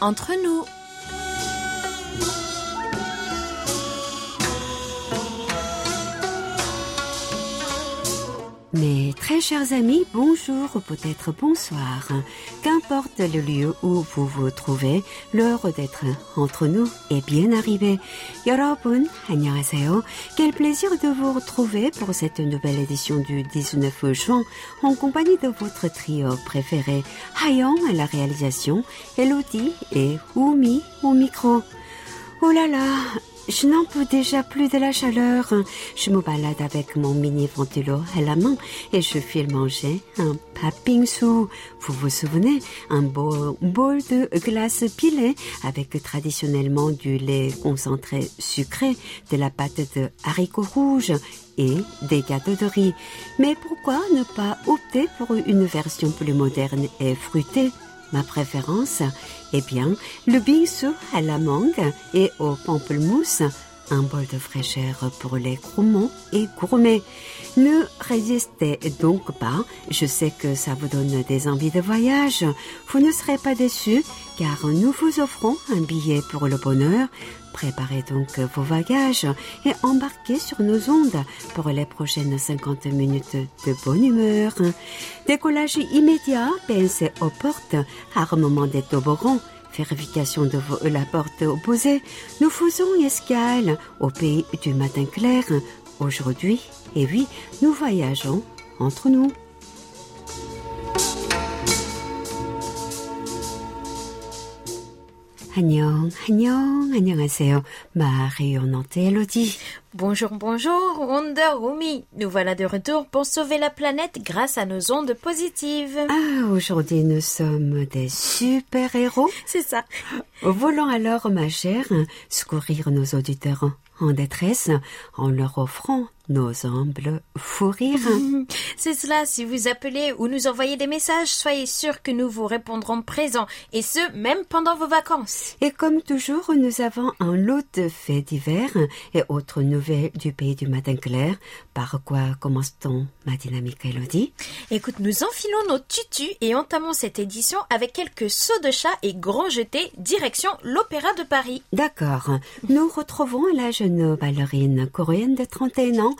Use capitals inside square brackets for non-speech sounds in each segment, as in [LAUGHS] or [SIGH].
entre nous. Mes très chers amis, bonjour ou peut-être bonsoir. Qu'importe le lieu où vous vous trouvez, l'heure d'être entre nous est bien arrivée. 여러분, 안녕하세요. Quel plaisir de vous retrouver pour cette nouvelle édition du 19 juin en compagnie de votre trio préféré. Hayon à la réalisation, Elodie et Oumi au micro. Oh là là, je n'en peux déjà plus de la chaleur. Je me balade avec mon mini ventilo à la main et je file manger un papingsu. Vous vous souvenez, un beau bol de glace pilée avec traditionnellement du lait concentré sucré, de la pâte de haricots rouges et des gâteaux de riz. Mais pourquoi ne pas opter pour une version plus moderne et fruitée Ma préférence Eh bien, le bingsu à la mangue et au pamplemousse, un bol de fraîcheur pour les gourmands et gourmets. Ne résistez donc pas, je sais que ça vous donne des envies de voyage. Vous ne serez pas déçus car nous vous offrons un billet pour le bonheur. Préparez donc vos bagages et embarquez sur nos ondes pour les prochaines 50 minutes de bonne humeur. Décollage immédiat, pensez aux portes, armement des toboggans, vérification de la porte opposée. Nous faisons escale au pays du matin clair. Aujourd'hui, et oui, nous voyageons entre nous. Annyeong, annyeong, annyeonghaseyo. Marionante Elodie. Bonjour, bonjour, Wonder Rumi. Nous voilà de retour pour sauver la planète grâce à nos ondes positives. Ah, aujourd'hui nous sommes des super-héros. C'est ça. Voulons alors, ma chère, secourir nos auditeurs en détresse en leur offrant nos humbles fous rires. [LAUGHS] C'est cela, si vous appelez ou nous envoyez des messages, soyez sûrs que nous vous répondrons présents, et ce, même pendant vos vacances. Et comme toujours, nous avons un lot de faits divers et autres nouvelles du pays du matin clair. Par quoi commence-t-on, ma dynamique Elodie Écoute, nous enfilons nos tutus et entamons cette édition avec quelques sauts de chat et grands jetés, direction l'Opéra de Paris. D'accord. Nous retrouvons la jeune ballerine coréenne de 31 ans,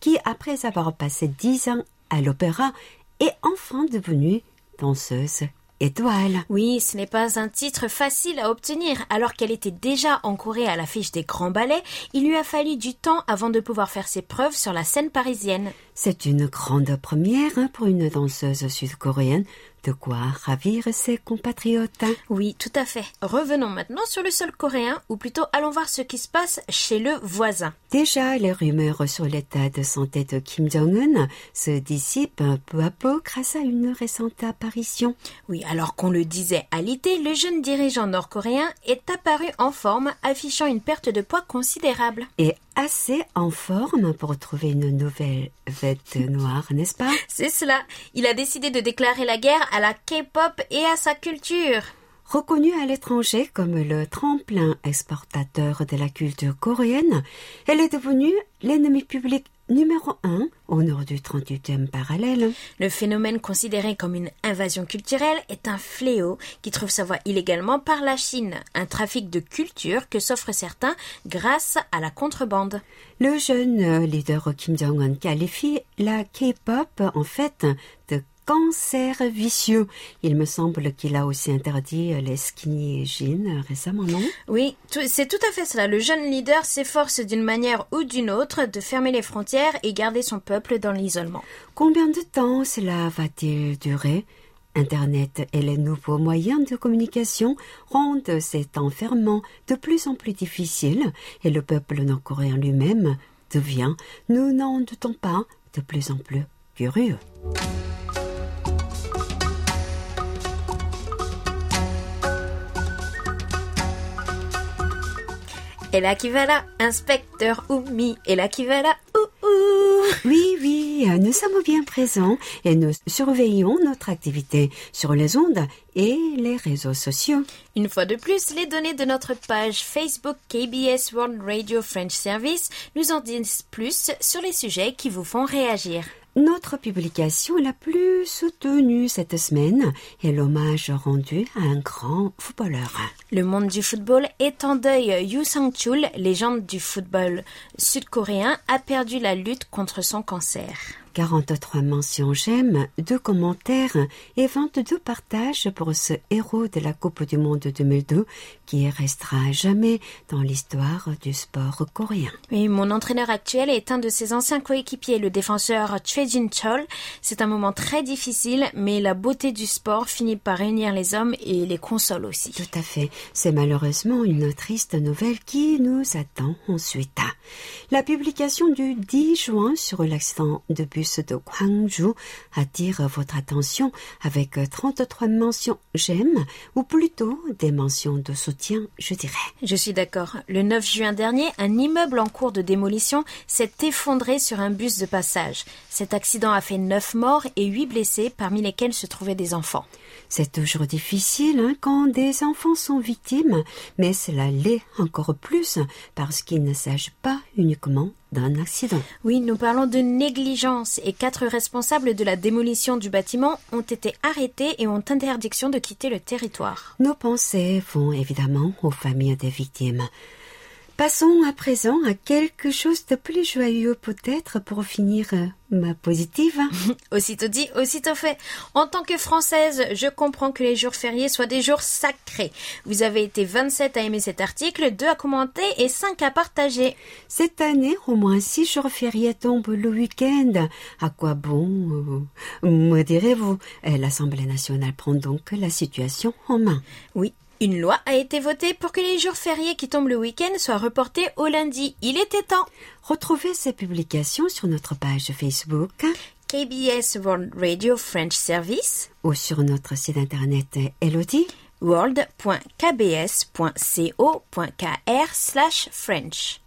Qui, après avoir passé 10 ans à l'opéra, est enfin devenue danseuse étoile. Oui, ce n'est pas un titre facile à obtenir. Alors qu'elle était déjà en Corée à l'affiche des grands ballets, il lui a fallu du temps avant de pouvoir faire ses preuves sur la scène parisienne. C'est une grande première hein, pour une danseuse sud-coréenne, de quoi ravir ses compatriotes. Oui, tout à fait. Revenons maintenant sur le sol coréen, ou plutôt allons voir ce qui se passe chez le voisin. Déjà, les rumeurs sur l'état de santé de Kim Jong-un se dissipent peu à peu grâce à une récente apparition. Oui, alors qu'on le disait à l'été, le jeune dirigeant nord-coréen est apparu en forme, affichant une perte de poids considérable. Et assez en forme pour trouver une nouvelle noire, n'est-ce pas? C'est cela. Il a décidé de déclarer la guerre à la K-pop et à sa culture. Reconnue à l'étranger comme le tremplin exportateur de la culture coréenne, elle est devenue l'ennemi public numéro un au nord du 38e parallèle. Le phénomène considéré comme une invasion culturelle est un fléau qui trouve sa voie illégalement par la Chine, un trafic de culture que s'offrent certains grâce à la contrebande. Le jeune leader Kim Jong-un qualifie la K-pop en fait de cancer vicieux. Il me semble qu'il a aussi interdit les skinny jeans récemment, non? Oui, c'est tout à fait cela. Le jeune leader s'efforce d'une manière ou d'une autre de fermer les frontières et garder son peuple dans l'isolement. Combien de temps cela va-t-il durer? Internet et les nouveaux moyens de communication rendent cet enfermement de plus en plus difficile et le peuple nord-coréen lui-même devient, nous n'en doutons pas, de plus en plus curieux. Et là qui va là, inspecteur Oumi. Et là qui va là, ouh ouh. Oui, oui, euh, nous sommes bien présents et nous surveillons notre activité sur les ondes et les réseaux sociaux. Une fois de plus, les données de notre page Facebook KBS World Radio French Service nous en disent plus sur les sujets qui vous font réagir. Notre publication la plus soutenue cette semaine est l'hommage rendu à un grand footballeur. Le monde du football est en deuil. Yu Sang-chul, légende du football sud-coréen, a perdu la lutte contre son cancer. 43 mentions j'aime, 2 commentaires et 22 partages pour ce héros de la Coupe du Monde 2002 qui restera à jamais dans l'histoire du sport coréen. Oui, mon entraîneur actuel est un de ses anciens coéquipiers, le défenseur Choi Jin-chol. C'est un moment très difficile, mais la beauté du sport finit par réunir les hommes et les console aussi. Tout à fait. C'est malheureusement une triste nouvelle qui nous attend ensuite. La publication du 10 juin sur l'accident de bus de Gwangju attire votre attention avec 33 mentions j'aime ou plutôt des mentions de soutien, je dirais. Je suis d'accord. Le 9 juin dernier, un immeuble en cours de démolition s'est effondré sur un bus de passage. Cet accident a fait 9 morts et 8 blessés, parmi lesquels se trouvaient des enfants. C'est toujours difficile hein, quand des enfants sont victimes, mais cela l'est encore plus parce qu'il ne s'agit pas uniquement d'un accident. Oui, nous parlons de négligence et quatre responsables de la démolition du bâtiment ont été arrêtés et ont interdiction de quitter le territoire. Nos pensées vont évidemment aux familles des victimes. Passons à présent à quelque chose de plus joyeux peut-être pour finir euh, ma positive. [LAUGHS] aussitôt dit, aussitôt fait. En tant que Française, je comprends que les jours fériés soient des jours sacrés. Vous avez été 27 à aimer cet article, 2 à commenter et 5 à partager. Cette année, au moins 6 jours fériés tombent le week-end. À quoi bon euh, Me direz-vous? L'Assemblée nationale prend donc la situation en main. Oui, une loi a été votée pour que les jours fériés qui tombent le week-end soient reportés au lundi. Il était temps. Retrouvez ces publications sur notre page Facebook KBS World Radio French Service ou sur notre site internet Elodie world.kbs.co.kr slash French.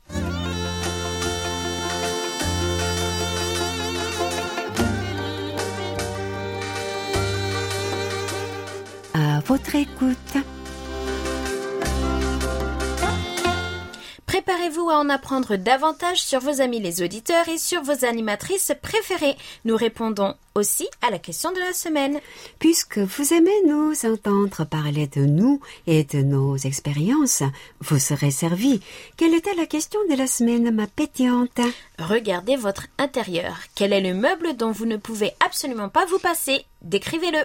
À votre écoute. Préparez-vous à en apprendre davantage sur vos amis les auditeurs et sur vos animatrices préférées. Nous répondons aussi à la question de la semaine. Puisque vous aimez nous entendre parler de nous et de nos expériences, vous serez servi. Quelle était la question de la semaine, ma pétillante? Regardez votre intérieur. Quel est le meuble dont vous ne pouvez absolument pas vous passer? Décrivez-le.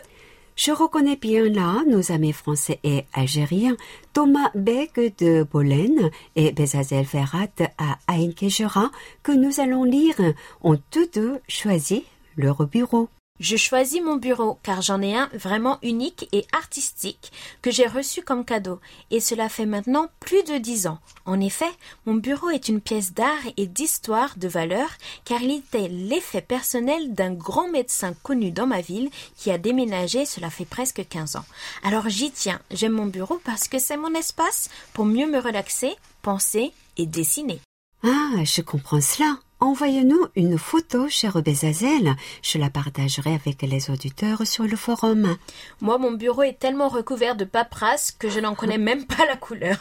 Je reconnais bien là nos amis français et algériens, Thomas Beck de Bolène et Bezazel Ferrat à Aïnkejera, que nous allons lire, ont tous deux choisi leur bureau. Je choisis mon bureau car j'en ai un vraiment unique et artistique que j'ai reçu comme cadeau et cela fait maintenant plus de dix ans. En effet, mon bureau est une pièce d'art et d'histoire de valeur car il était l'effet personnel d'un grand médecin connu dans ma ville qui a déménagé cela fait presque quinze ans. Alors j'y tiens, j'aime mon bureau parce que c'est mon espace pour mieux me relaxer, penser et dessiner. Ah, je comprends cela. Envoyez-nous une photo, cher Bézazel. Je la partagerai avec les auditeurs sur le forum. Moi, mon bureau est tellement recouvert de paperasse que je n'en connais même pas la couleur.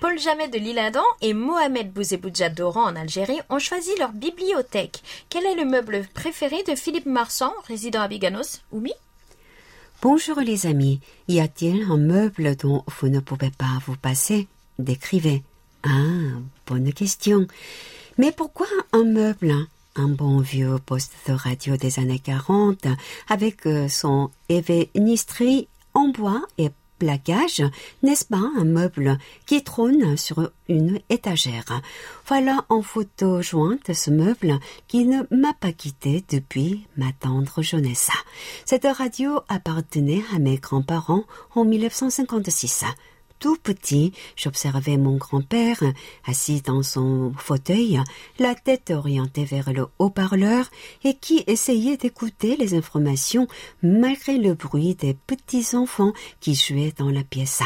Paul Jamet de l'Isle-Adam et Mohamed Bouzeboudja d'Oran en Algérie ont choisi leur bibliothèque. Quel est le meuble préféré de Philippe Marsan, résident à Biganos? Oui Bonjour les amis. Y a-t-il un meuble dont vous ne pouvez pas vous passer? Décrivez. Ah, bonne question. Mais pourquoi un meuble Un bon vieux poste de radio des années 40 avec euh, son événistrie en bois et plaquage, n'est-ce pas un meuble qui trône sur une étagère? Voilà en photo jointe ce meuble qui ne m'a pas quitté depuis ma tendre jeunesse. Cette radio appartenait à mes grands-parents en 1956 tout petit, j'observais mon grand-père, assis dans son fauteuil, la tête orientée vers le haut-parleur, et qui essayait d'écouter les informations malgré le bruit des petits enfants qui jouaient dans la pièce.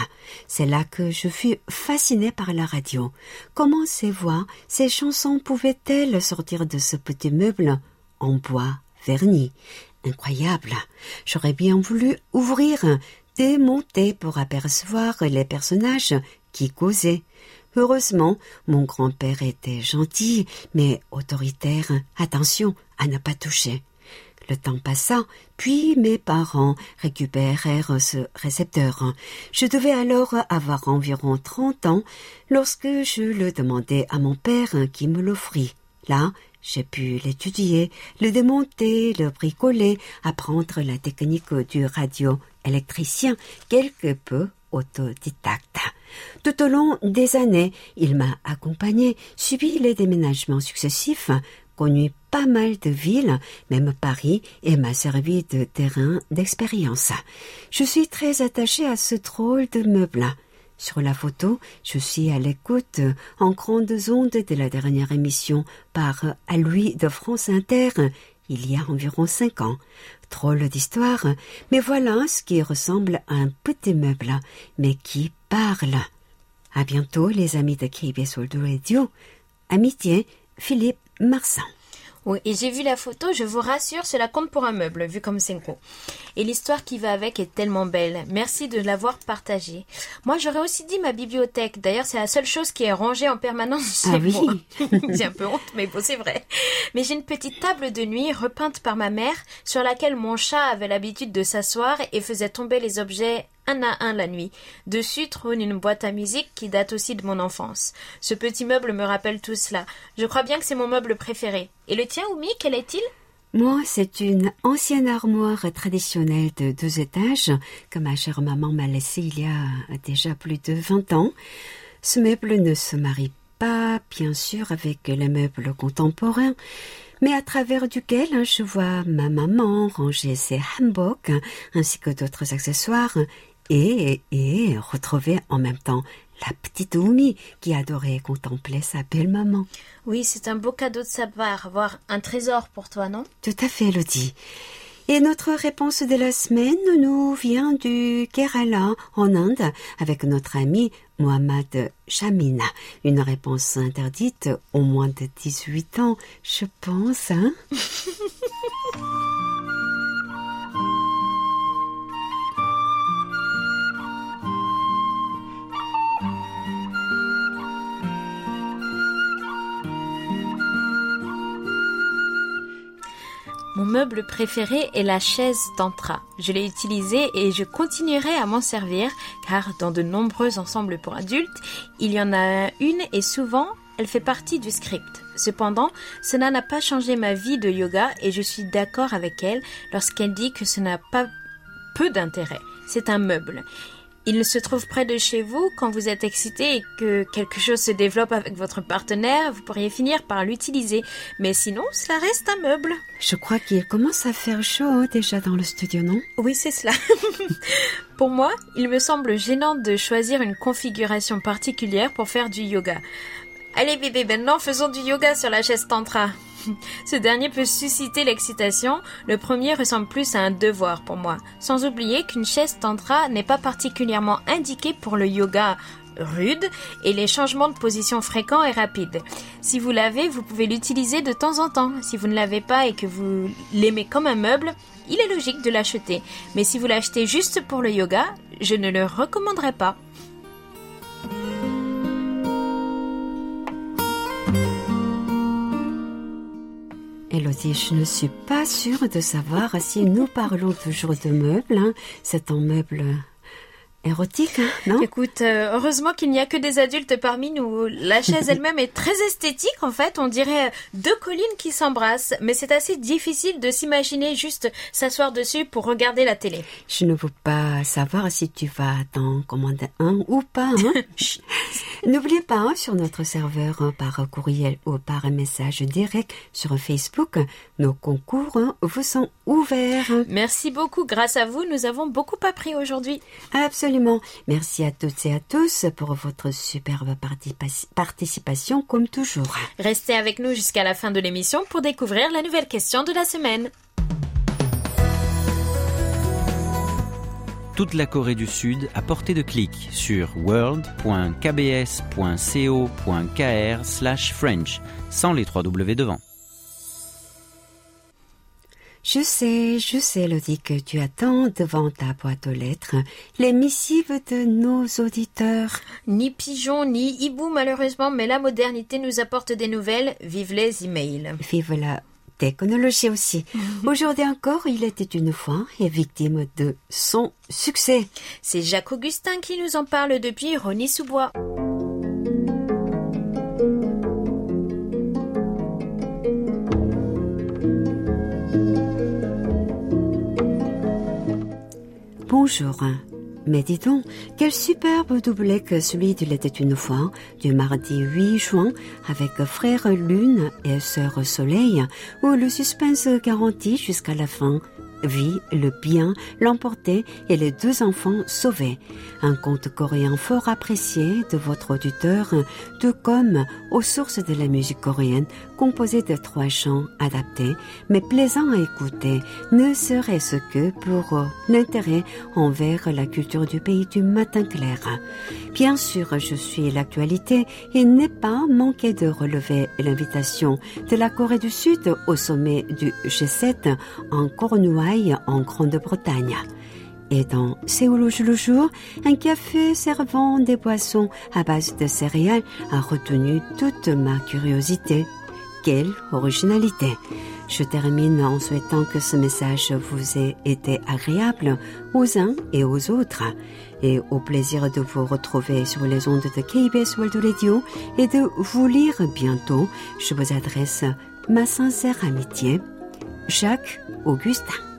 C'est là que je fus fasciné par la radio. Comment ces voix, ces chansons pouvaient-elles sortir de ce petit meuble en bois verni? Incroyable. J'aurais bien voulu ouvrir démonté pour apercevoir les personnages qui causaient. Heureusement, mon grand-père était gentil, mais autoritaire. Attention à ne pas toucher. Le temps passa, puis mes parents récupérèrent ce récepteur. Je devais alors avoir environ trente ans lorsque je le demandai à mon père qui me l'offrit. Là, j'ai pu l'étudier, le démonter, le bricoler, apprendre la technique du radio-électricien quelque peu autodidacte. Tout au long des années, il m'a accompagné, subi les déménagements successifs, connu pas mal de villes, même Paris, et m'a servi de terrain d'expérience. Je suis très attachée à ce drôle de meuble. Sur la photo, je suis à l'écoute en grande onde de la dernière émission par à lui de France Inter il y a environ cinq ans. Drôle d'histoire, mais voilà ce qui ressemble à un petit meuble, mais qui parle. À bientôt, les amis de KBS World Radio. Amitié, Philippe Marsan. Oui, et j'ai vu la photo, je vous rassure, cela compte pour un meuble, vu comme Senko. Et l'histoire qui va avec est tellement belle. Merci de l'avoir partagée. Moi, j'aurais aussi dit ma bibliothèque. D'ailleurs, c'est la seule chose qui est rangée en permanence chez Ah oui. moi. [LAUGHS] j'ai un peu honte, mais bon, c'est vrai. Mais j'ai une petite table de nuit repeinte par ma mère, sur laquelle mon chat avait l'habitude de s'asseoir et faisait tomber les objets un à un la nuit. Dessus trône une boîte à musique qui date aussi de mon enfance. Ce petit meuble me rappelle tout cela. Je crois bien que c'est mon meuble préféré. Et le tien, Oumi, quel est-il? Moi, c'est une ancienne armoire traditionnelle de deux étages que ma chère maman m'a laissée il y a déjà plus de vingt ans. Ce meuble ne se marie pas, bien sûr, avec les meubles contemporains, mais à travers duquel je vois ma maman ranger ses hanboks ainsi que d'autres accessoires et, et retrouver en même temps la petite Oumi qui adorait contempler sa belle maman. Oui, c'est un beau cadeau de sa part, voire un trésor pour toi, non? Tout à fait, Elodie. Et notre réponse de la semaine nous vient du Kerala, en Inde, avec notre ami Mohammad Shamina. Une réponse interdite au moins de 18 ans, je pense, hein? [LAUGHS] Mon meuble préféré est la chaise Tantra. Je l'ai utilisée et je continuerai à m'en servir car dans de nombreux ensembles pour adultes, il y en a une et souvent elle fait partie du script. Cependant, cela n'a pas changé ma vie de yoga et je suis d'accord avec elle lorsqu'elle dit que ce n'a pas peu d'intérêt. C'est un meuble. Il se trouve près de chez vous quand vous êtes excité et que quelque chose se développe avec votre partenaire, vous pourriez finir par l'utiliser. Mais sinon, ça reste un meuble. Je crois qu'il commence à faire chaud déjà dans le studio, non? Oui, c'est cela. [LAUGHS] pour moi, il me semble gênant de choisir une configuration particulière pour faire du yoga. Allez bébé, maintenant faisons du yoga sur la chaise tantra. [LAUGHS] Ce dernier peut susciter l'excitation, le premier ressemble plus à un devoir pour moi. Sans oublier qu'une chaise tantra n'est pas particulièrement indiquée pour le yoga rude et les changements de position fréquents et rapides. Si vous l'avez, vous pouvez l'utiliser de temps en temps. Si vous ne l'avez pas et que vous l'aimez comme un meuble, il est logique de l'acheter. Mais si vous l'achetez juste pour le yoga, je ne le recommanderais pas. Elodie, je ne suis pas sûre de savoir si nous parlons toujours de meubles. Hein. C'est un meuble érotique, hein, non? Écoute, euh, heureusement qu'il n'y a que des adultes parmi nous. La chaise [LAUGHS] elle-même est très esthétique en fait, on dirait deux collines qui s'embrassent, mais c'est assez difficile de s'imaginer juste s'asseoir dessus pour regarder la télé. Je ne veux pas savoir si tu vas t'en commander un ou pas. Hein? [LAUGHS] N'oubliez pas, hein, sur notre serveur hein, par courriel ou par message direct sur Facebook, nos concours hein, vous sont ouverts. Merci beaucoup, grâce à vous, nous avons beaucoup appris aujourd'hui. Absolument. Merci à toutes et à tous pour votre superbe participation comme toujours. Restez avec nous jusqu'à la fin de l'émission pour découvrir la nouvelle question de la semaine. toute la Corée du Sud à portée de clic sur world.kbs.co.kr/french sans les trois W devant. Je sais, je sais, Elodie, que tu attends devant ta boîte aux lettres les missives de nos auditeurs. Ni pigeon, ni hibou malheureusement, mais la modernité nous apporte des nouvelles. Vive les emails. Vive la technologie aussi. [LAUGHS] Aujourd'hui encore, il était une fois et victime de son succès. C'est Jacques Augustin qui nous en parle depuis Rony-sous-Bois. Bonjour. Mais dis donc, quel superbe doublé que celui d'Il était une fois, du mardi 8 juin, avec Frère Lune et Sœur Soleil, où le suspense garantit jusqu'à la fin vie, le bien, l'emporter et les deux enfants sauvés. Un conte coréen fort apprécié de votre auditeur, tout comme aux sources de la musique coréenne, composé de trois chants adaptés, mais plaisants à écouter, ne serait-ce que pour l'intérêt envers la culture du pays du matin clair. Bien sûr, je suis l'actualité et n'ai pas manqué de relever l'invitation de la Corée du Sud au sommet du G7 en Cornouailles en Grande-Bretagne. Et dans Séoul le jour, un café servant des boissons à base de céréales a retenu toute ma curiosité. Quelle originalité! Je termine en souhaitant que ce message vous ait été agréable aux uns et aux autres et au plaisir de vous retrouver sur les ondes de KBS World Radio et de vous lire bientôt. Je vous adresse ma sincère amitié. Jacques Augustin.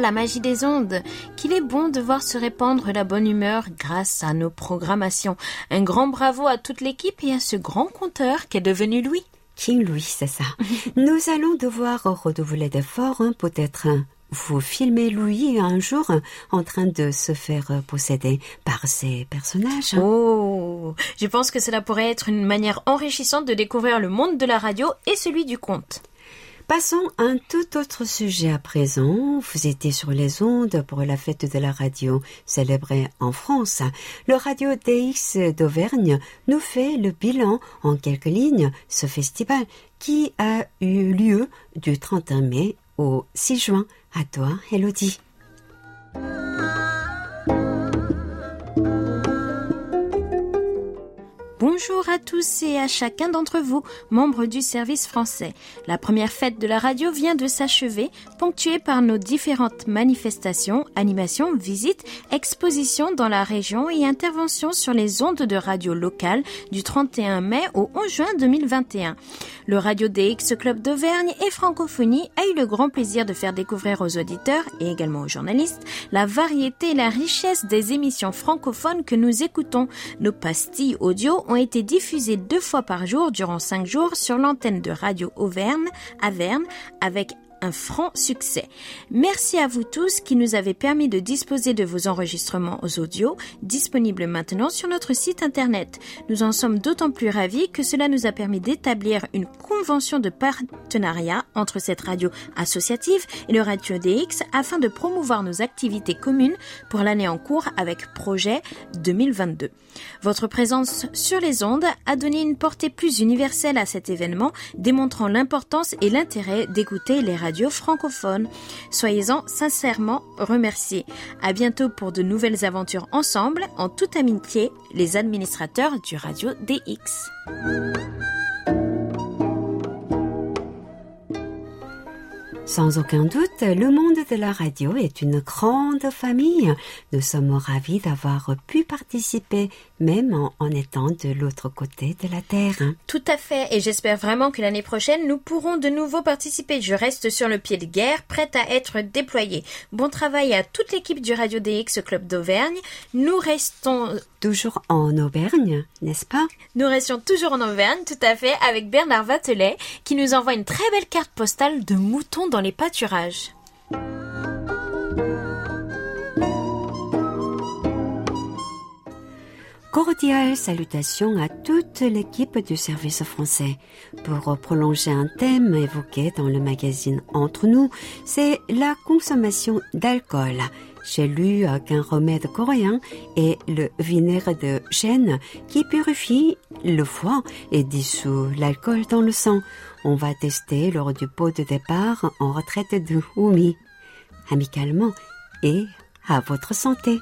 La magie des ondes Qu'il est bon de voir se répandre la bonne humeur grâce à nos programmations. Un grand bravo à toute l'équipe et à ce grand conteur qu'est devenu Louis. King Louis, c'est ça. [LAUGHS] Nous allons devoir redoubler d'efforts, hein, peut-être vous filmez Louis un jour en train de se faire posséder par ces personnages. Oh, je pense que cela pourrait être une manière enrichissante de découvrir le monde de la radio et celui du conte. Passons à un tout autre sujet à présent. Vous étiez sur les ondes pour la fête de la radio célébrée en France. Le Radio DX d'Auvergne nous fait le bilan en quelques lignes, ce festival qui a eu lieu du 31 mai au 6 juin. À toi, Elodie. Bonjour à tous et à chacun d'entre vous, membres du service français. La première fête de la radio vient de s'achever, ponctuée par nos différentes manifestations, animations, visites, expositions dans la région et interventions sur les ondes de radio locales du 31 mai au 11 juin 2021. Le Radio DX Club d'Auvergne et Francophonie a eu le grand plaisir de faire découvrir aux auditeurs et également aux journalistes la variété et la richesse des émissions francophones que nous écoutons. Nos pastilles audio ont été diffusés deux fois par jour durant cinq jours sur l'antenne de Radio Auvergne à Verne avec un franc succès. Merci à vous tous qui nous avez permis de disposer de vos enregistrements aux audios, disponibles maintenant sur notre site internet. Nous en sommes d'autant plus ravis que cela nous a permis d'établir une convention de partenariat entre cette radio associative et le Radio DX afin de promouvoir nos activités communes pour l'année en cours avec projet 2022. Votre présence sur les ondes a donné une portée plus universelle à cet événement, démontrant l'importance et l'intérêt d'écouter les radios francophones. Soyez-en sincèrement remerciés. À bientôt pour de nouvelles aventures ensemble, en toute amitié, les administrateurs du Radio DX. Sans aucun doute, le monde de la radio est une grande famille. Nous sommes ravis d'avoir pu participer, même en, étant de l'autre côté de la Terre. Tout à fait, et j'espère vraiment que l'année prochaine, nous pourrons de nouveau participer. Je reste sur le pied de guerre, prête à être déployée. Bon travail à toute l'équipe du Radio DX Club d'Auvergne. Nous restons Toujours en Auvergne, n'est-ce pas Nous restions toujours en Auvergne, tout à fait, avec Bernard Vatelet, qui nous envoie une très belle carte postale de moutons dans les pâturages. Cordiales salutations à toute l'équipe du service français. Pour prolonger un thème évoqué dans le magazine Entre nous, c'est la consommation d'alcool. J'ai lu qu'un remède coréen est le vinaigre de chêne qui purifie le foie et dissout l'alcool dans le sang. On va tester lors du pot de départ en retraite de Oumi. Amicalement et à votre santé.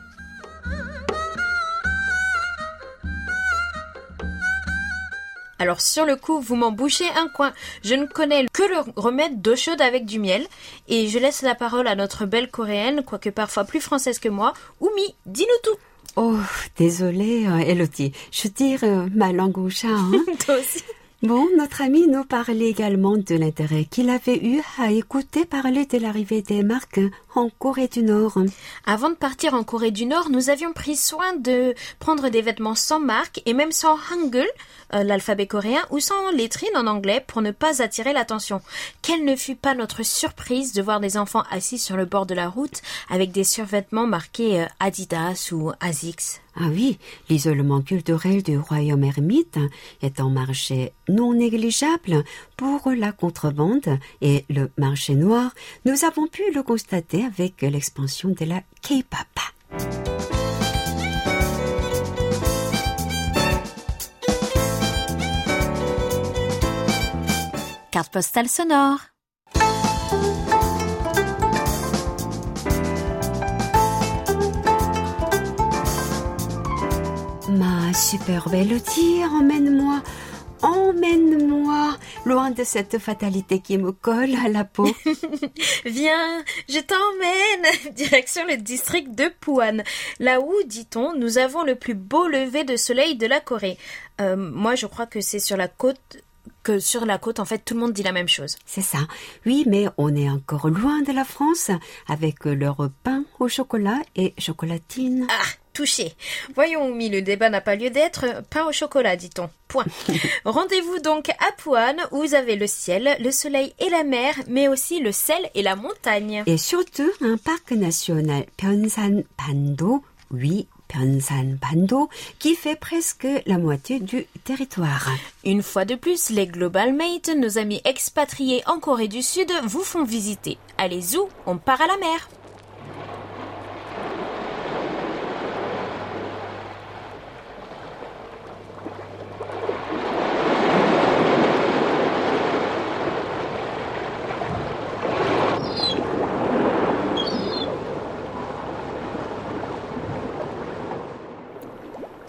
Alors sur le coup, vous m'en bouchez un coin. Je ne connais que le remède d'eau chaude avec du miel. Et je laisse la parole à notre belle coréenne, quoique parfois plus française que moi. Oumi, dis-nous tout. Oh, désolée, euh, Elodie. Je tire euh, ma langue au chat. Hein. [LAUGHS] Toi aussi. Bon, notre ami nous parlait également de l'intérêt qu'il avait eu à écouter parler de l'arrivée des marques en Corée du Nord. Avant de partir en Corée du Nord, nous avions pris soin de prendre des vêtements sans marque et même sans hangul, euh, l'alphabet coréen, ou sans lettrines en anglais pour ne pas attirer l'attention. Quelle ne fut pas notre surprise de voir des enfants assis sur le bord de la route avec des survêtements marqués euh, Adidas ou Asics. Ah oui, l'isolement culturel du royaume ermite est un marché non négligeable pour la contrebande et le marché noir. Nous avons pu le constater avec l'expansion de la K-pop. Carte postale sonore. Ma superbe Elodie, emmène-moi, emmène-moi loin de cette fatalité qui me colle à la peau. [LAUGHS] Viens, je t'emmène [LAUGHS] direction le district de Puan, là où, dit-on, nous avons le plus beau lever de soleil de la Corée. Euh, moi, je crois que c'est sur la côte que sur la côte, en fait, tout le monde dit la même chose. C'est ça. Oui, mais on est encore loin de la France avec leur pain au chocolat et chocolatine. Ah, touché. Voyons, Oumi, le débat n'a pas lieu d'être. Pain au chocolat, dit-on. Point. [LAUGHS] Rendez-vous donc à Puan, où vous avez le ciel, le soleil et la mer, mais aussi le sel et la montagne. Et surtout un parc national Pyeonsan Pando, oui, Pyeonsan Pando, qui fait presque la moitié du territoire. Une fois de plus, les Global Mates, nos amis expatriés en Corée du Sud, vous font visiter. Allez où On part à la mer.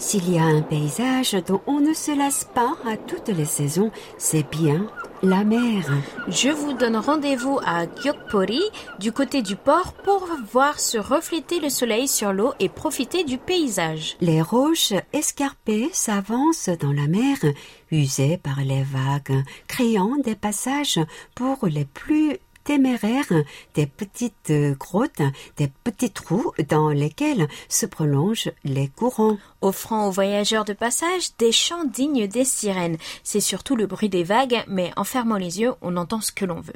S'il y a un paysage dont on ne se lasse pas à toutes les saisons, c'est bien la mer. Je vous donne rendez-vous à Gyeokpori, du côté du port, pour voir se refléter le soleil sur l'eau et profiter du paysage. Les roches escarpées s'avancent dans la mer, usées par les vagues, créant des passages pour les plus téméraires, des petites grottes, des petits trous dans lesquels se prolongent les courants. Offrant aux voyageurs de passage des chants dignes des sirènes. C'est surtout le bruit des vagues, mais en fermant les yeux, on entend ce que l'on veut.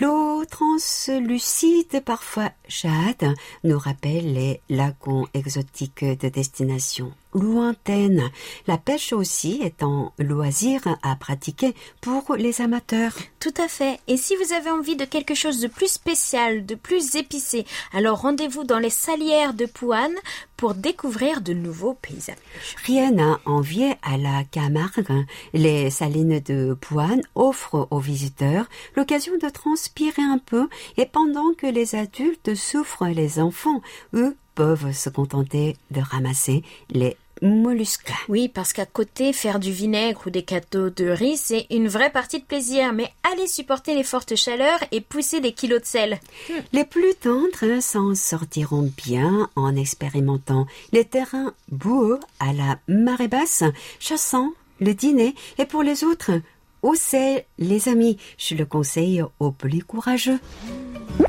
L'eau translucide, parfois jade, nous rappelle les lagons exotiques de destination lointaine. La pêche aussi est un loisir à pratiquer pour les amateurs. Tout à fait. Et si vous avez envie de quelque chose de plus spécial, de plus épicé, alors rendez-vous dans les salières de Puan pour découvrir de nouveaux paysages. Rien à envier à la Camargue. Les salines de Puan offrent aux visiteurs l'occasion de transpirer un peu et pendant que les adultes souffrent, les enfants, eux, peuvent se contenter de ramasser les Oui, parce qu'à côté, faire du vinaigre ou des gâteaux de riz, c'est une vraie partie de plaisir, mais allez supporter les fortes chaleurs et pousser des kilos de sel. Les plus tendres s'en sortiront bien en expérimentant les terrains boueux à la marée basse, chassant le dîner. Et pour les autres, au sel, les amis, je le conseille aux plus courageux. 회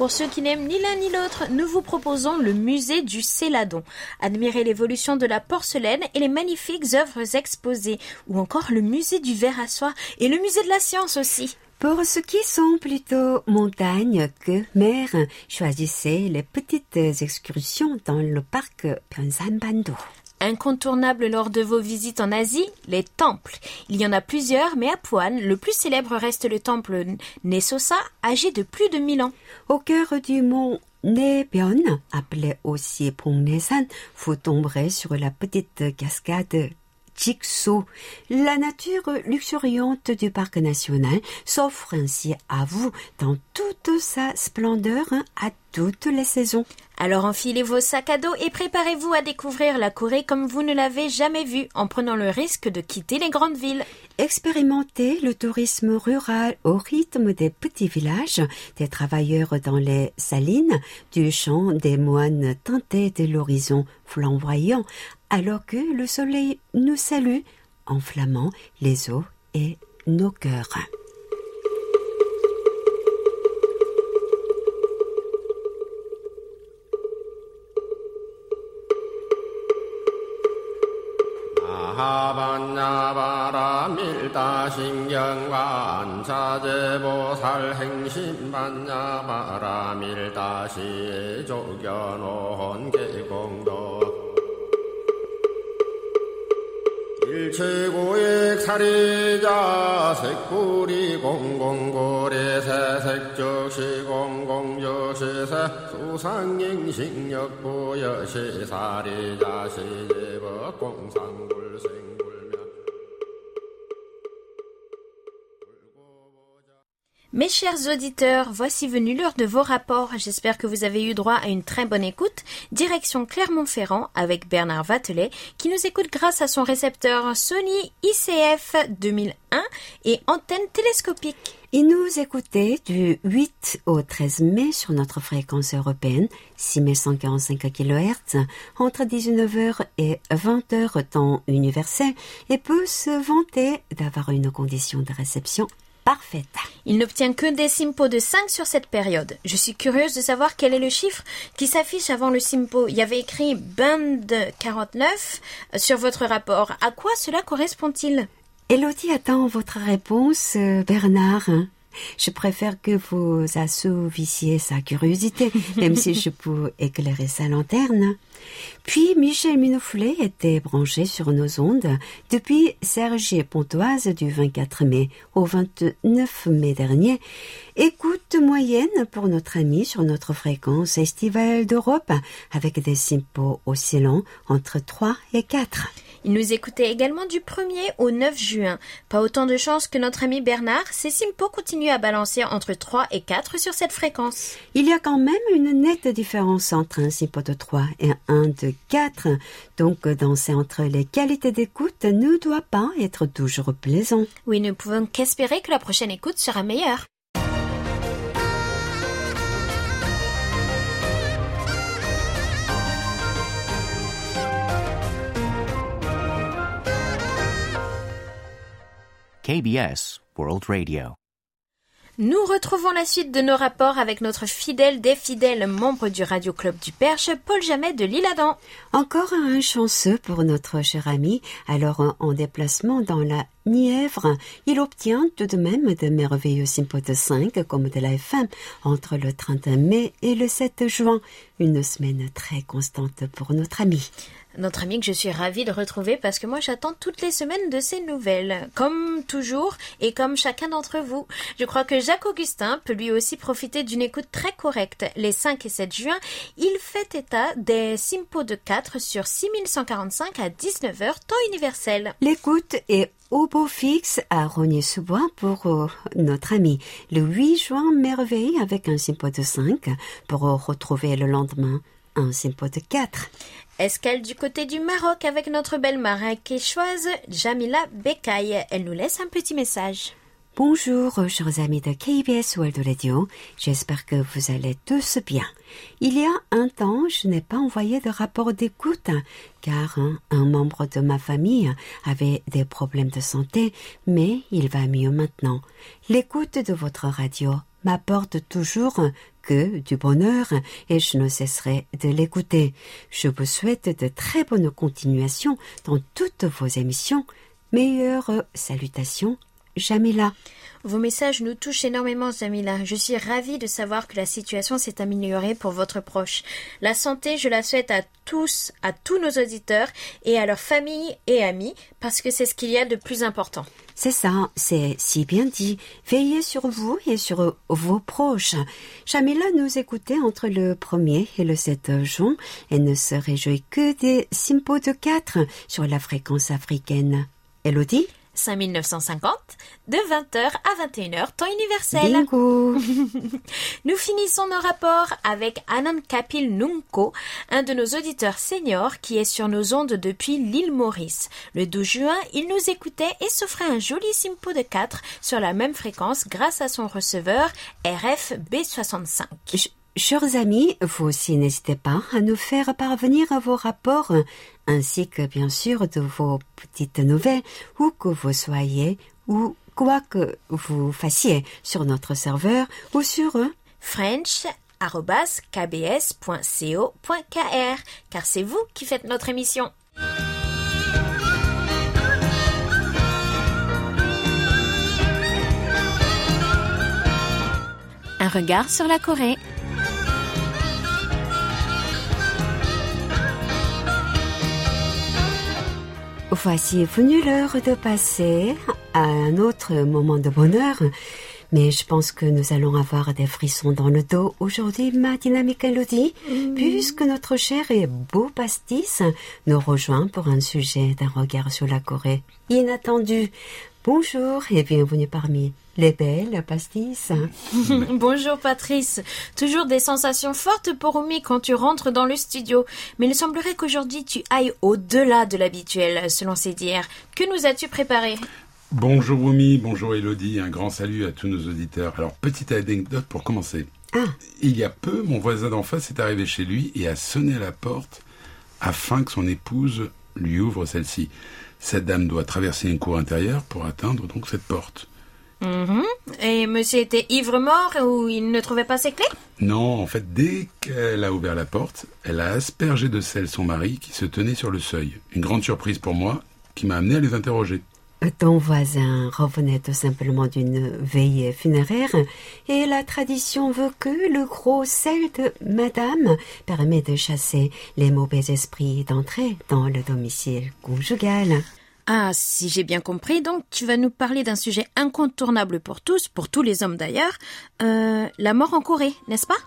Pour ceux qui n'aiment ni l'un ni l'autre, nous vous proposons le musée du Céladon. Admirez l'évolution de la porcelaine et les magnifiques œuvres exposées, ou encore le musée du verre à soie et le musée de la science aussi. Pour ceux qui sont plutôt montagne que mer, choisissez les petites excursions dans le parc Pyeonsan Bando. Incontournable lors de vos visites en Asie, les temples. Il y en a plusieurs, mais à Puan, le plus célèbre reste le temple Nesosa, âgé de plus de 1000 ans. Au cœur du mont Nebion, appelé aussi Pongnesan, vous tomberez sur la petite cascade La nature luxuriante du parc national s'offre ainsi à vous dans toute sa splendeur à toutes les saisons. Alors enfilez vos sacs à dos et préparez-vous à découvrir la Corée comme vous ne l'avez jamais vue en prenant le risque de quitter les grandes villes. Expérimentez le tourisme rural au rythme des petits villages, des travailleurs dans les salines, du chant des moines teintés de l'horizon flamboyant, alors que le soleil nous salue, enflammant les eaux et nos cœurs. 하반야바라 밀다신경관 자제보살 행신반야바라 밀다시 조견온 계 일체고액 사리자 색구리 공공고리 새색적시 공공적시세 수상행식력부여시 사리자 시제법 공상불 Mes chers auditeurs, voici venu l'heure de vos rapports. J'espère que vous avez eu droit à une très bonne écoute. Direction Clermont-Ferrand avec Bernard Vatelet qui nous écoute grâce à son récepteur Sony ICF 2001 et antenne télescopique. Il nous écoutait du 8 au 13 mai sur notre fréquence européenne, 6145 kHz, entre 19h et 20h temps universel, et peut se vanter d'avoir une condition de réception parfaite. Il n'obtient que des simpos de 5 sur cette période. Je suis curieuse de savoir quel est le chiffre qui s'affiche avant le simpo. Il y avait écrit Band 49 sur votre rapport. À quoi cela correspond-il? Elodie attend votre réponse, euh, Bernard. Je préfère que vous assouvissiez sa curiosité, [LAUGHS] même si je peux éclairer sa lanterne. Puis Michel Minofoulet était branché sur nos ondes depuis Serge et Pontoise du 24 mai au 29 mai dernier. Écoute moyenne pour notre ami sur notre fréquence estivale d'Europe avec des simpos oscillant entre 3 et 4. Il nous écoutait également du 1er au 9 juin. Pas autant de chance que notre ami Bernard, ces simpos continuent à balancer entre 3 et 4 sur cette fréquence. Il y a quand même une nette différence entre un simpo de 3 et un de 4. Donc, danser entre les qualités d'écoute ne doit pas être toujours plaisant. Oui, nous pouvons qu'espérer que la prochaine écoute sera meilleure. KBS World Radio. Nous retrouvons la suite de nos rapports avec notre fidèle des fidèles membre du Radio Club du Perche, Paul Jamet de l'Île-Adam. Encore un chanceux pour notre cher ami, alors en déplacement dans la Nièvre, il obtient tout de même de merveilleux simpos de 5 comme de la FM entre le 31 mai et le 7 juin. Une semaine très constante pour notre ami. Notre ami que je suis ravie de retrouver parce que moi j'attends toutes les semaines de ses nouvelles, comme toujours et comme chacun d'entre vous. Je crois que Jacques Augustin peut lui aussi profiter d'une écoute très correcte. Les 5 et 7 juin, il fait état des simpos de 4 sur 6145 à 19h temps universel. L'écoute est au beau fixe à Rogny-sous-Bois pour euh, notre ami. Le 8 juin, merveille avec un simpo de 5 pour euh, retrouver le lendemain un simpo de 4. Escale du côté du Maroc avec notre belle marocachoise Jamila Bekaï. Elle nous laisse un petit message. Bonjour, chers amis de KBS World Radio. J'espère que vous allez tous bien. Il y a un temps, je n'ai pas envoyé de rapport d'écoute, car un membre de ma famille avait des problèmes de santé, mais il va mieux maintenant. L'écoute de votre radio m'apporte toujours que du bonheur et je ne cesserai de l'écouter. Je vous souhaite de très bonnes continuations dans toutes vos émissions. Meilleures salutations Jamila. Vos messages nous touchent énormément, Jamila. Je suis ravie de savoir que la situation s'est améliorée pour votre proche. La santé, je la souhaite à tous, à tous nos auditeurs et à leurs familles et amis, parce que c'est ce qu'il y a de plus important. C'est ça, c'est si bien dit. Veillez sur vous et sur vos proches. Jamila nous écoutait entre le 1er et le 7 juin et ne se réjouit que des sympos de 4 sur la fréquence africaine. Elodie? 5950 de 20h à 21h, temps universel. Bingo [LAUGHS] Nous finissons nos rapports avec Anand Kapil Nunko, un de nos auditeurs seniors qui est sur nos ondes depuis l'île Maurice. Le 12 juin, il nous écoutait et s'offrait un joli simpo de 4 sur la même fréquence grâce à son receveur RF B65. Ch- Chers amis, vous aussi n'hésitez pas à nous faire parvenir vos rapports, ainsi que bien sûr de vos petites nouvelles, où que vous soyez, ou quoi que vous fassiez sur notre serveur ou sur eux. french.kbs.co.kr car c'est vous qui faites notre émission. Un regard sur la Corée. Voici venu l'heure de passer à un autre moment de bonheur. Mais je pense que nous allons avoir des frissons dans le dos aujourd'hui, ma dynamique Elodie, puisque notre cher et beau pastis nous rejoint pour un sujet d'un regard sur la Corée inattendu. Bonjour et bienvenue parmi les belles pastis. [LAUGHS] Bonjour Patrice. Toujours des sensations fortes pour Oumi quand tu rentres dans le studio. Mais il semblerait qu'aujourd'hui tu ailles au-delà de l'habituel, selon ses dires. Que nous as-tu préparé? Bonjour Oumi, bonjour Elodie, un grand salut à tous nos auditeurs. Alors, petite anecdote pour commencer. Ah, Il y a peu, mon voisin d'en face est arrivé chez lui et a sonné à la porte afin que son épouse lui ouvre celle-ci. Cette dame doit traverser une cour intérieure pour atteindre donc cette porte. Mhm. Et monsieur était ivre-mort ou il ne trouvait pas ses clés? Non, en fait, dès qu'elle a ouvert la porte, elle a aspergé de sel son mari qui se tenait sur le seuil. Une grande surprise pour moi qui m'a amené à les interroger. Ton voisin revenait tout simplement d'une veillée funéraire et la tradition veut que le gros sel de madame permet de chasser les mauvais esprits d'entrer dans le domicile conjugal. Ah, si j'ai bien compris, donc tu vas nous parler d'un sujet incontournable pour tous, pour tous les hommes d'ailleurs, euh, la mort en Corée, n'est-ce pas?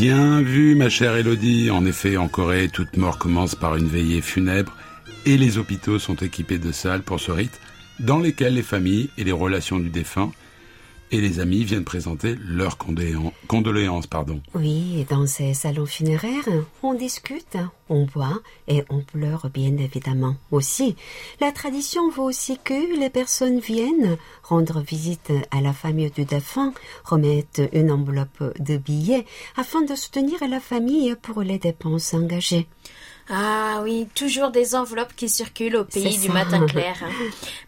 Bien vu, ma chère Elodie. En effet, en Corée, toute mort commence par une veillée funèbre et les hôpitaux sont équipés de salles pour ce rite dans lesquelles les familles et les relations du défunt et les amis viennent présenter leurs condoléances. Pardon. Oui, dans ces salons funéraires, on discute, on boit et on pleure bien évidemment aussi. La tradition veut aussi que les personnes viennent rendre visite à la famille du défunt, remettent une enveloppe de billets afin de soutenir la famille pour les dépenses engagées. Ah oui, toujours des enveloppes qui circulent au pays du matin [LAUGHS] clair. hein.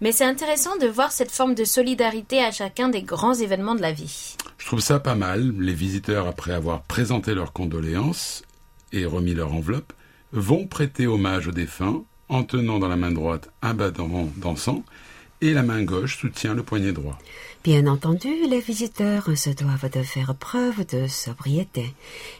Mais c'est intéressant de voir cette forme de solidarité à chacun des grands événements de la vie. Je trouve ça pas mal. Les visiteurs, après avoir présenté leurs condoléances et remis leur enveloppe, vont prêter hommage au défunt en tenant dans la main droite un bâton d'encens et la main gauche soutient le poignet droit. Bien entendu, les visiteurs se doivent de faire preuve de sobriété.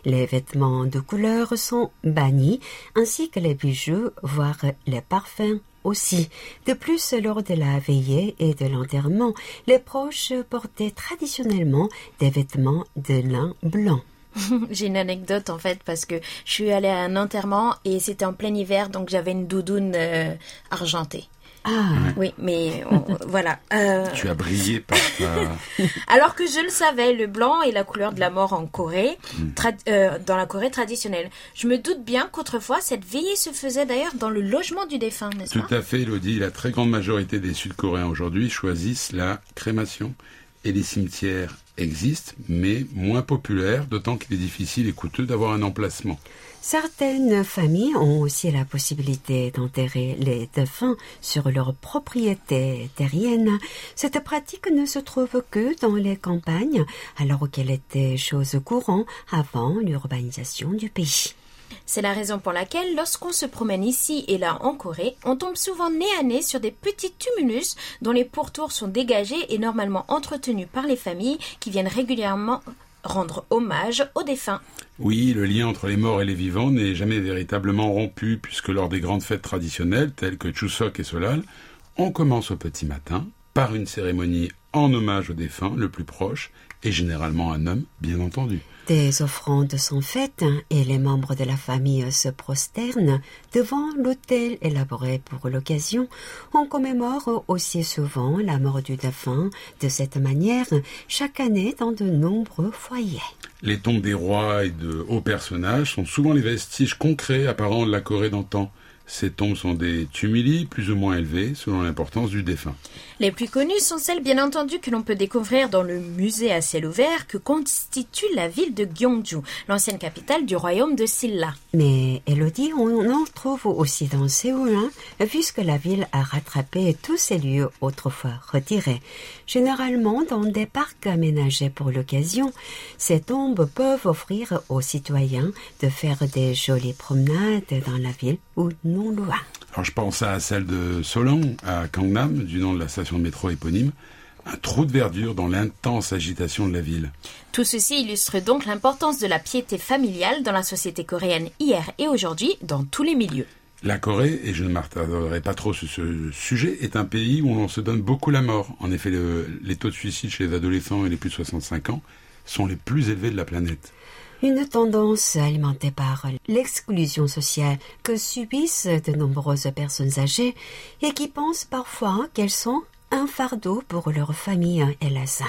Les vêtements de couleur sont bannis, ainsi que les bijoux, voire les parfums aussi. De plus, lors de la veillée et de l'enterrement, les proches portaient traditionnellement des vêtements de lin blanc. [LAUGHS] J'ai une anecdote en fait parce que je suis allée à un enterrement et c'était en plein hiver donc j'avais une doudoune euh, argentée. Ah, Oui, mais on- [LAUGHS] voilà. Euh, Tu as brillé par ta... [LAUGHS] alors que je le savais, le blanc est la couleur de la mort en Corée, tra- euh, dans la Corée traditionnelle. Je me doute bien qu'autrefois cette veillée se faisait d'ailleurs dans le logement du défunt, n'est-ce Tout pas? à fait, Elodie. La très grande majorité des Sud-Coréens aujourd'hui choisissent la crémation et les cimetières existent, mais moins populaires, d'autant qu'il est difficile et coûteux d'avoir un emplacement. Certaines familles ont aussi la possibilité d'enterrer les défunts sur leur propriété terrienne. Cette pratique ne se trouve que dans les campagnes, alors qu'elle était chose courante avant l'urbanisation du pays. C'est la raison pour laquelle, lorsqu'on se promène ici et là en Corée, on tombe souvent nez à nez sur des petits tumulus dont les pourtours sont dégagés et normalement entretenus par les familles qui viennent régulièrement rendre hommage aux défunts. Oui, le lien entre les morts et les vivants n'est jamais véritablement rompu, puisque lors des grandes fêtes traditionnelles, telles que Chuseok et Solal, on commence au petit matin par une cérémonie en hommage au défunt le plus proche, et généralement un homme, bien entendu. Des offrandes sont faites et les membres de la famille se prosternent devant l'autel élaboré pour l'occasion. On commémore aussi souvent la mort du défunt de cette manière chaque année dans de nombreux foyers. Les tombes des rois et de hauts personnages sont souvent les vestiges concrets apparents de la Corée d'antan. Ces tombes sont des tumuli plus ou moins élevés selon l'importance du défunt. Les plus connues sont celles bien entendu que l'on peut découvrir dans le musée à ciel ouvert que constitue la ville de Gyeongju, l'ancienne capitale du royaume de Silla. Mais Elodie, on en trouve aussi dans Séoul, hein, puisque la ville a rattrapé tous ces lieux autrefois retirés. Généralement dans des parcs aménagés pour l'occasion, ces tombes peuvent offrir aux citoyens de faire des jolies promenades dans la ville ou non loin. Alors je pense à celle de Solong, à Gangnam, du nom de la station de métro éponyme, un trou de verdure dans l'intense agitation de la ville. Tout ceci illustre donc l'importance de la piété familiale dans la société coréenne hier et aujourd'hui dans tous les milieux. La Corée, et je ne m'attarderai pas trop sur ce sujet, est un pays où l'on se donne beaucoup la mort. En effet, le- les taux de suicide chez les adolescents et les plus de 65 ans sont les plus élevés de la planète. Une tendance alimentée par l'exclusion sociale que subissent de nombreuses personnes âgées et qui pensent parfois qu'elles sont un fardeau pour leur famille, hélas.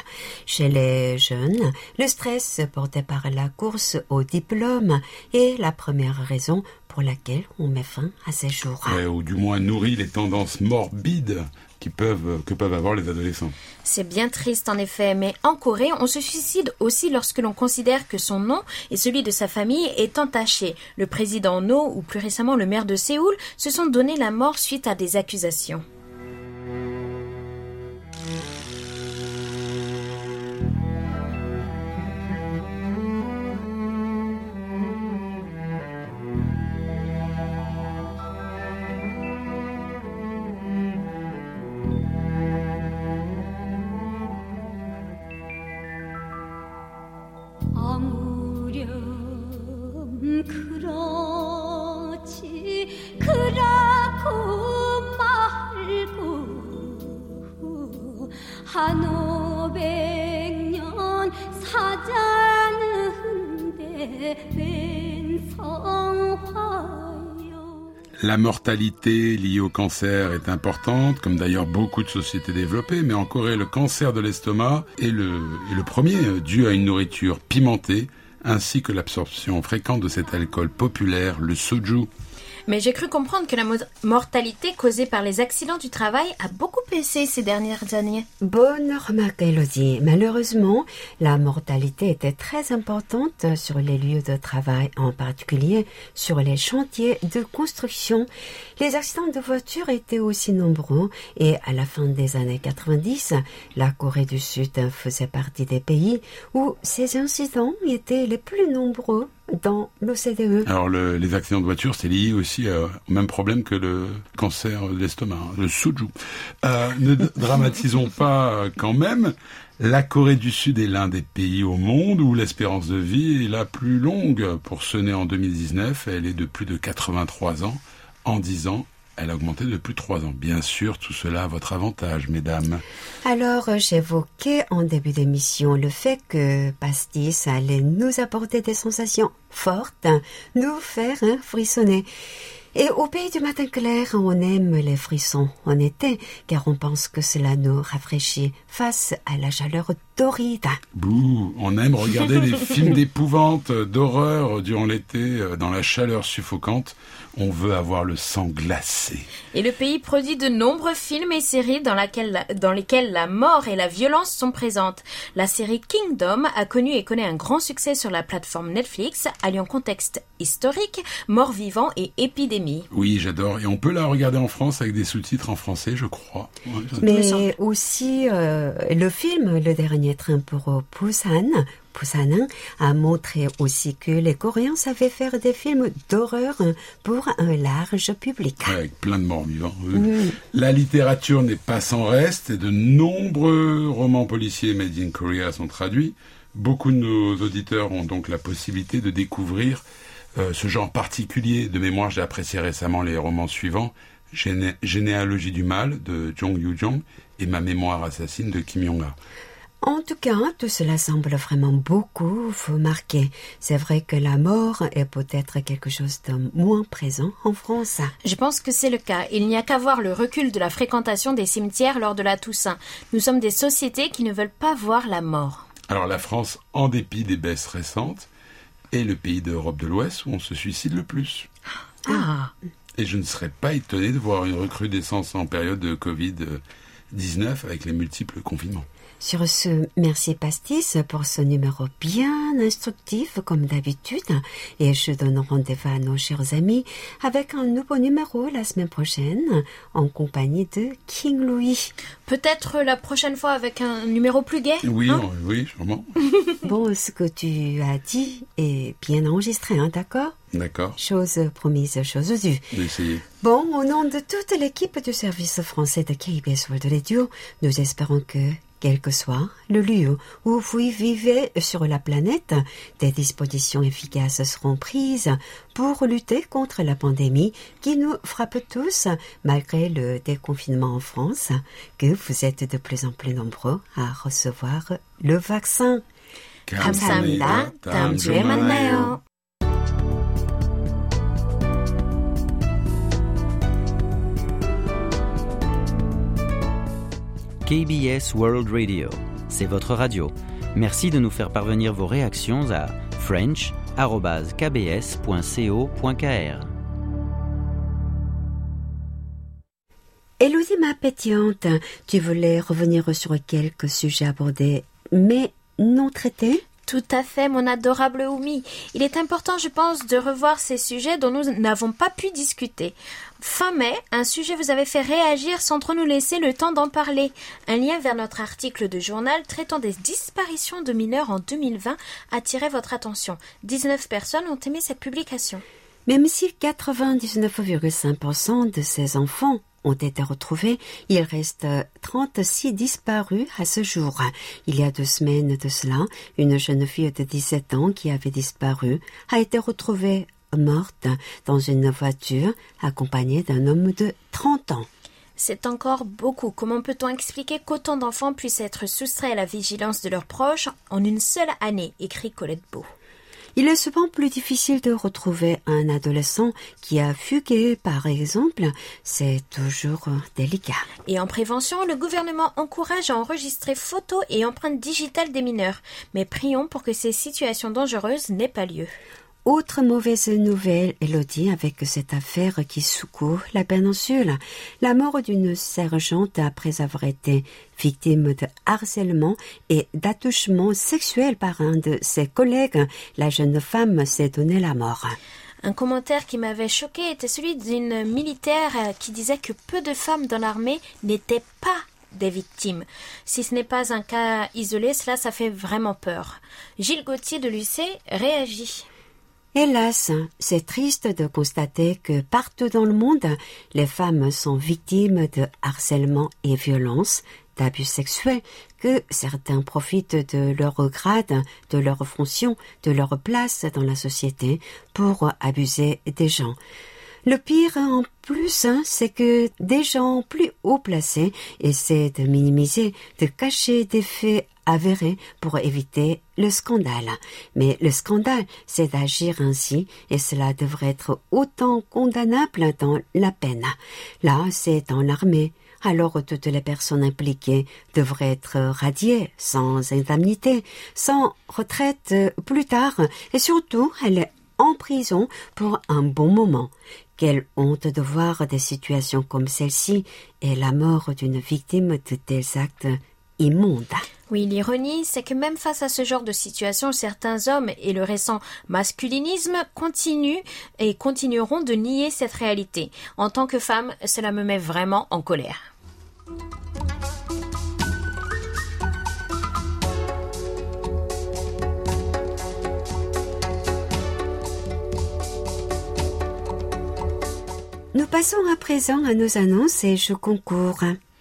Chez les jeunes, le stress porté par la course au diplôme est la première raison pour laquelle on met fin à ces jours. Ou du moins nourrit les tendances morbides peuvent, que peuvent avoir les adolescents. C'est bien triste en effet, mais en Corée, on se suicide aussi lorsque l'on considère que son nom et celui de sa famille est entaché. Le président No ou plus récemment le maire de Séoul se sont donné la mort suite à des accusations. La mortalité liée au cancer est importante, comme d'ailleurs beaucoup de sociétés développées, mais en Corée, le cancer de l'estomac est le, premier euh, dû à une nourriture pimentée, ainsi que l'absorption fréquente de cet alcool populaire, le soju. Mais j'ai cru comprendre que la mo- mortalité causée par les accidents du travail a beaucoup baissé ces dernières années. Bonne remarque, Elodie. Malheureusement, la mortalité était très importante sur les lieux de travail, en particulier sur les chantiers de construction. Les accidents de voiture étaient aussi nombreux et à la fin des années 90, la Corée du Sud faisait partie des pays où ces incidents étaient les plus nombreux dans l'OCDE. Alors le- les accidents de voiture, c'est lié aussi au même problème que le cancer de l'estomac, hein, le soju. Euh, ne [LAUGHS] dramatisons pas euh, quand même. La Corée du Sud est l'un des pays au monde où l'espérance de vie est la plus longue. Pour ce né en 2019, elle est de plus de 83 ans. En 10 ans, elle a augmenté de plus de 3 ans. Bien sûr, tout cela à votre avantage, mesdames. Alors, euh, j'évoquais en début d'émission le fait que Pastis allait nous apporter des sensations fortes, nous faire hein, frissonner. Et au pays du matin clair, on aime les frissons en été, car on pense que cela nous rafraîchit face à la chaleur torride. Bouh, on aime regarder [LAUGHS] des films d'épouvante, d'horreur durant l'été, euh, dans la chaleur suffocante. On veut avoir le sang glacé. Et le pays produit de nombreux films et séries dans, laquelle- dans lesquels la mort et la violence sont présentes. La série Kingdom a connu et connaît un grand succès sur la plateforme Netflix, alliant contexte historique, mort-vivant et épidémie. Oui, j'adore. Et on peut la regarder en France avec des sous-titres en français, je crois. Ouais, Mais aussi, euh, le film Le Dernier Train pour Busan, Busan, a montré aussi que les Coréens savaient faire des films d'horreur pour un large public. Ouais, avec plein de morts vivants. La littérature n'est pas sans reste et de nombreux romans policiers made in Korea sont traduits. Beaucoup de nos auditeurs ont donc la possibilité de découvrir euh, ce genre particulier de mémoire. J'ai apprécié récemment les romans suivants Géné- Généalogie du mal de Jong Yoo-jong et Ma mémoire assassine de Kim Yong-ha. En tout cas, tout cela semble vraiment beaucoup vous marquer. C'est vrai que la mort est peut-être quelque chose de moins présent en France. Je pense que c'est le cas. Il n'y a qu'à voir le recul de la fréquentation des cimetières lors de la Toussaint. Nous sommes des sociétés qui ne veulent pas voir la mort. Alors la France, en dépit des baisses récentes, est le pays d'Europe de l'Ouest où on se suicide le plus. Ah. Et je ne serais pas étonné de voir une recrudescence en période de Covid-19 avec les multiples confinements. Sur ce, merci Pastis pour ce numéro bien instructif comme d'habitude et je donne rendez-vous à nos chers amis avec un nouveau numéro la semaine prochaine en compagnie de King Louis. Peut-être la prochaine fois avec un numéro plus gai Oui, hein euh, oui, sûrement. [LAUGHS] [LAUGHS] Bon, ce que tu as dit est bien enregistré, hein, d'accord? D'accord, Chose promise, chose due. d'essayer. Bon, au nom de toute l'équipe du service français de KBS World Radio, nous espérons que, quel que soit le lieu où vous vivez sur la planète, des dispositions efficaces seront prises pour lutter contre la pandémie qui nous frappe tous malgré le déconfinement en France, que vous êtes de plus en plus nombreux à recevoir le vaccin. KBS World Radio, c'est votre radio. Merci de nous faire parvenir vos réactions à french.kbs.co.kr. Élodie, ma pétillante, tu voulais revenir sur quelques sujets abordés, mais non traités? Tout à fait, mon adorable Oumi. Il est important, je pense, de revoir ces sujets dont nous n'avons pas pu discuter. Fin mai, un sujet vous avait fait réagir sans trop nous laisser le temps d'en parler. Un lien vers notre article de journal traitant des disparitions de mineurs en 2020 attirait votre attention. 19 personnes ont aimé cette publication. Même si 99,5% de ces enfants ont été retrouvés, il reste 36 disparus à ce jour. Il y a deux semaines de cela, une jeune fille de 17 ans qui avait disparu a été retrouvée morte dans une voiture accompagnée d'un homme de 30 ans. C'est encore beaucoup. Comment peut-on expliquer qu'autant d'enfants puissent être soustraits à la vigilance de leurs proches en une seule année écrit Colette Beau. Il est souvent plus difficile de retrouver un adolescent qui a fugué, par exemple. C'est toujours délicat. Et en prévention, le gouvernement encourage à enregistrer photos et empreintes digitales des mineurs. Mais prions pour que ces situations dangereuses n'aient pas lieu. Autre mauvaise nouvelle, Elodie, avec cette affaire qui secoue la péninsule. La mort d'une sergente après avoir été victime de harcèlement et d'attouchement sexuel par un de ses collègues. La jeune femme s'est donné la mort. Un commentaire qui m'avait choqué était celui d'une militaire qui disait que peu de femmes dans l'armée n'étaient pas des victimes. Si ce n'est pas un cas isolé, cela, ça fait vraiment peur. Gilles Gauthier de Lucé réagit. Hélas, c'est triste de constater que partout dans le monde, les femmes sont victimes de harcèlement et violences, d'abus sexuels, que certains profitent de leur grade, de leur fonction, de leur place dans la société pour abuser des gens. Le pire en plus, hein, c'est que des gens plus haut placés essaient de minimiser, de cacher des faits avérés pour éviter le scandale. Mais le scandale, c'est d'agir ainsi et cela devrait être autant condamnable dans la peine. Là, c'est dans l'armée, alors toutes les personnes impliquées devraient être radiées, sans indemnité, sans retraite plus tard, et surtout, elle est en prison pour un bon moment. Quelle honte de voir des situations comme celle-ci et la mort d'une victime de tels actes immondes. Oui, l'ironie, c'est que même face à ce genre de situation, certains hommes et le récent masculinisme continuent et continueront de nier cette réalité. En tant que femme, cela me met vraiment en colère. Nous passons à présent à nos annonces et je concours.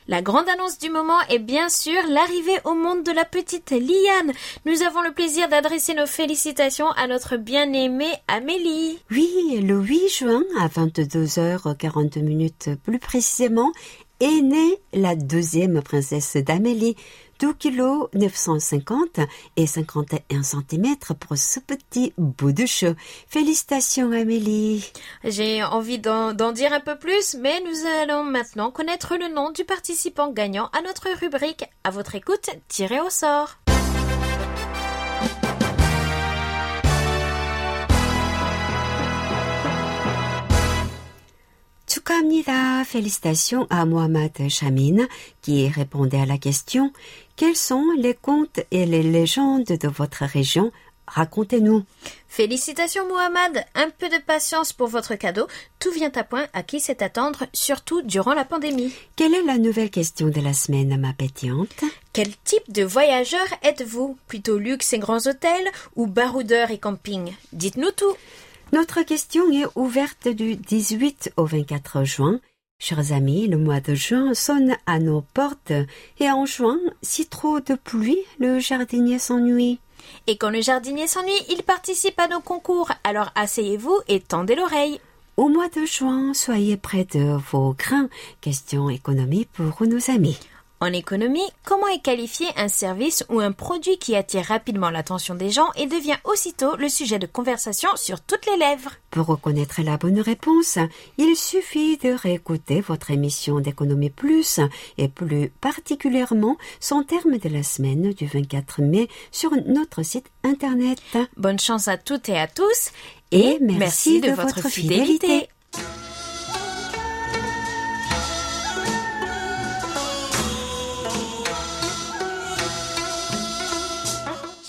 La grande annonce du moment est bien sûr l'arrivée au monde de la petite Liane. Nous avons le plaisir d'adresser nos félicitations à notre bien-aimée Amélie. Oui, le 8 juin à 22h40 minutes plus précisément est née la deuxième princesse d'Amélie, 2 kg 950 et 51 cm pour ce petit bout de chou. Félicitations Amélie. J'ai envie d'en dire un peu plus, mais nous allons maintenant connaître le nom du participant gagnant à notre rubrique à votre écoute tiré au sort. Félicitations à Mohamed Chamin qui répondait à la question quels sont les contes et les légendes de votre région? Racontez-nous. Félicitations Mohamed, un peu de patience pour votre cadeau. Tout vient à point à qui sait attendre, surtout durant la pandémie. Quelle est la nouvelle question de la semaine, ma pétillante? Quel type de voyageur êtes-vous? Plutôt luxe et grands hôtels ou baroudeur et camping? Dites-nous tout. Notre question est ouverte du 18 au 24 juin. Chers amis, le mois de juin sonne à nos portes et en juin, si trop de pluie, le jardinier s'ennuie. Et quand le jardinier s'ennuie, il participe à nos concours. Alors asseyez-vous et tendez l'oreille. Au mois de juin, soyez près de vos grains. Question économie pour nos amis. En économie, comment est qualifié un service ou un produit qui attire rapidement l'attention des gens et devient aussitôt le sujet de conversation sur toutes les lèvres? Pour reconnaître la bonne réponse, il suffit de réécouter votre émission d'économie plus et plus particulièrement son terme de la semaine du 24 mai sur notre site internet. Bonne chance à toutes et à tous Et merci de votre fidélité.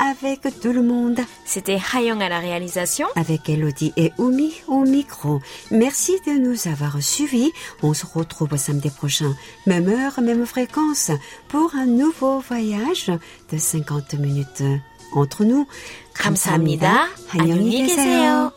avec tout le monde. C'était Hayong à la réalisation. Avec Elodie et Oumi au micro. Merci de nous avoir suivis. On se retrouve samedi prochain, même heure, même fréquence, pour un nouveau voyage de 50 minutes entre nous. 감사합니다. 안녕히 계세요.